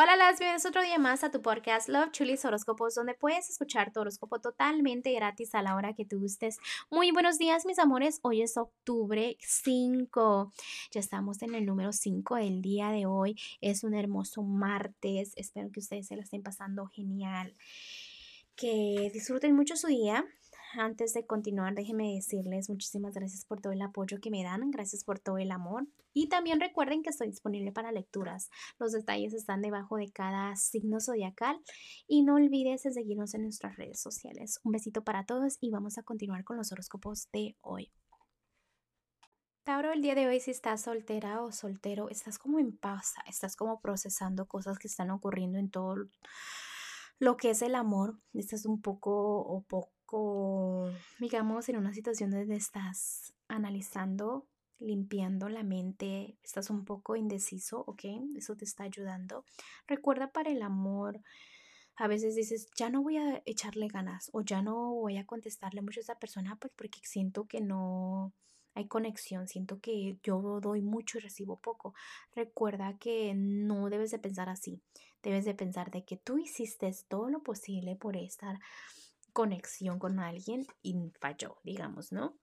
Hola, las bienvenidos otro día más a tu podcast Love Chulis Horóscopos, donde puedes escuchar tu horóscopo totalmente gratis a la hora que tú gustes. Muy buenos días, mis amores. Hoy es octubre 5. Ya estamos en el número 5 del día de hoy. Es un hermoso martes. Espero que ustedes se la estén pasando genial. Que disfruten mucho su día antes de continuar, déjenme decirles muchísimas gracias por todo el apoyo que me dan, gracias por todo el amor. Y también recuerden que estoy disponible para lecturas. Los detalles están debajo de cada signo zodiacal. Y no olvides seguirnos en nuestras redes sociales. Un besito para todos y vamos a continuar con los horóscopos de hoy. Tauro, el día de hoy si estás soltera o soltero, estás como en pausa, estás como procesando cosas que están ocurriendo en todo lo que es el amor. Estás un poco o poco digamos, en una situación donde estás analizando, limpiando la mente, estás un poco indeciso, ¿ok? Eso te está ayudando. Recuerda para el amor, a veces dices, ya no voy a echarle ganas o ya no voy a contestarle mucho a esa persona pues, porque siento que no hay conexión, siento que yo doy mucho y recibo poco. Recuerda que no debes de pensar así, debes de pensar de que tú hiciste todo lo posible por estar conexión con alguien y falló, digamos, ¿no?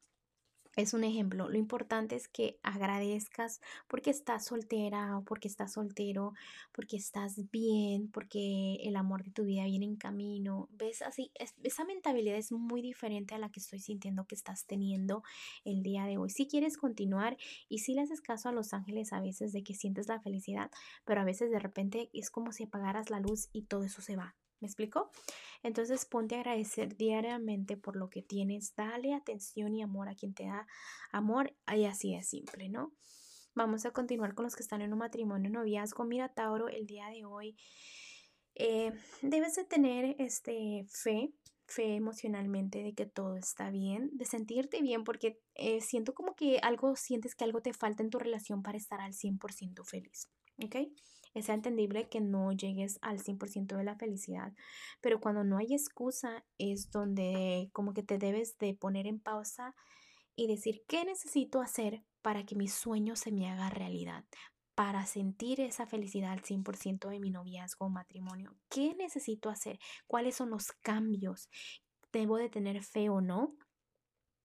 Es un ejemplo. Lo importante es que agradezcas porque estás soltera o porque estás soltero, porque estás bien, porque el amor de tu vida viene en camino. ¿Ves así? esa mentalidad es muy diferente a la que estoy sintiendo que estás teniendo el día de hoy. Si quieres continuar y si le haces caso a los ángeles a veces de que sientes la felicidad, pero a veces de repente es como si apagaras la luz y todo eso se va. ¿Me explico? Entonces ponte a agradecer diariamente por lo que tienes. Dale atención y amor a quien te da amor. Y así es simple, ¿no? Vamos a continuar con los que están en un matrimonio, noviazgo. Mira, Tauro, el día de hoy eh, debes de tener este, fe, fe emocionalmente de que todo está bien, de sentirte bien, porque eh, siento como que algo, sientes que algo te falta en tu relación para estar al 100% feliz, ¿ok? Es entendible que no llegues al 100% de la felicidad, pero cuando no hay excusa es donde como que te debes de poner en pausa y decir, ¿qué necesito hacer para que mi sueño se me haga realidad? Para sentir esa felicidad al 100% de mi noviazgo o matrimonio. ¿Qué necesito hacer? ¿Cuáles son los cambios? ¿Debo de tener fe o no?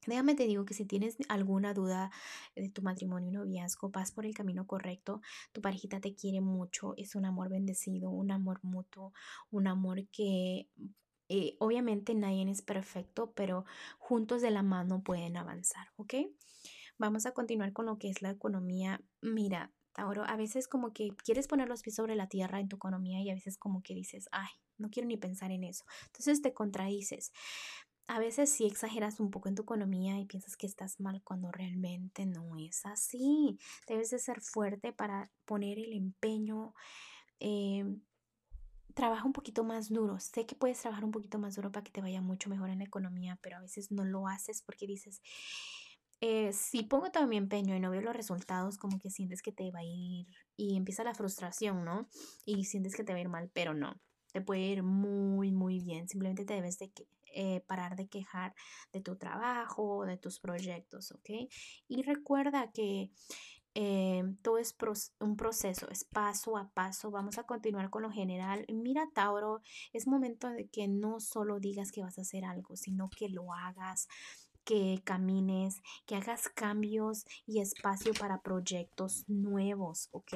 Déjame te digo que si tienes alguna duda de tu matrimonio y noviazgo, vas por el camino correcto, tu parejita te quiere mucho, es un amor bendecido, un amor mutuo, un amor que eh, obviamente nadie es perfecto, pero juntos de la mano pueden avanzar, ¿ok? Vamos a continuar con lo que es la economía. Mira, Tauro, a veces como que quieres poner los pies sobre la tierra en tu economía y a veces como que dices, ay, no quiero ni pensar en eso. Entonces te contradices a veces sí exageras un poco en tu economía y piensas que estás mal cuando realmente no es así. Debes de ser fuerte para poner el empeño. Em, trabaja un poquito más duro. Sé que puedes trabajar un poquito más duro para que te vaya mucho mejor en la economía, pero a veces no lo haces porque dices, eh, si pongo todo mi empeño y no veo los resultados, como que sientes que te va a ir y empieza la frustración, ¿no? Y sientes que te va a ir mal, pero no. Te puede ir muy, muy bien. Simplemente te debes de que eh, parar de quejar de tu trabajo, de tus proyectos, ¿ok? Y recuerda que eh, todo es un proceso, es paso a paso. Vamos a continuar con lo general. Mira, Tauro, es momento de que no solo digas que vas a hacer algo, sino que lo hagas que camines, que hagas cambios y espacio para proyectos nuevos, ¿ok?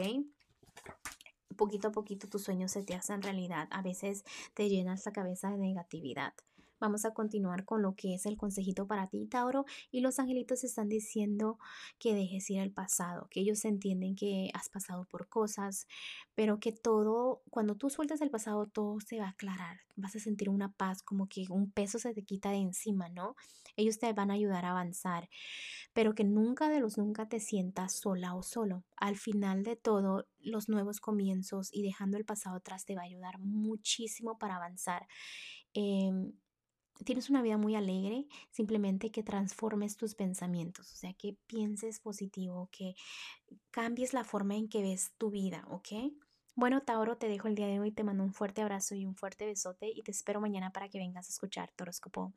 Poquito a poquito tus sueños se te hacen realidad. A veces te llenas la cabeza de negatividad. Vamos a continuar con lo que es el consejito para ti, Tauro. Y los angelitos están diciendo que dejes ir el pasado, que ellos entienden que has pasado por cosas, pero que todo, cuando tú sueltas el pasado, todo se va a aclarar. Vas a sentir una paz, como que un peso se te quita de encima, ¿no? Ellos te van a ayudar a avanzar, pero que nunca de los nunca te sientas sola o solo. Al final de todo, los nuevos comienzos y dejando el pasado atrás te va a ayudar muchísimo para avanzar. Eh, tienes una vida muy alegre, simplemente que transformes tus pensamientos, o sea, que pienses positivo, que cambies la forma en que ves tu vida, ¿ok? Bueno, Tauro, te dejo el día de hoy, te mando un fuerte abrazo y un fuerte besote y te espero mañana para que vengas a escuchar Toroscopo.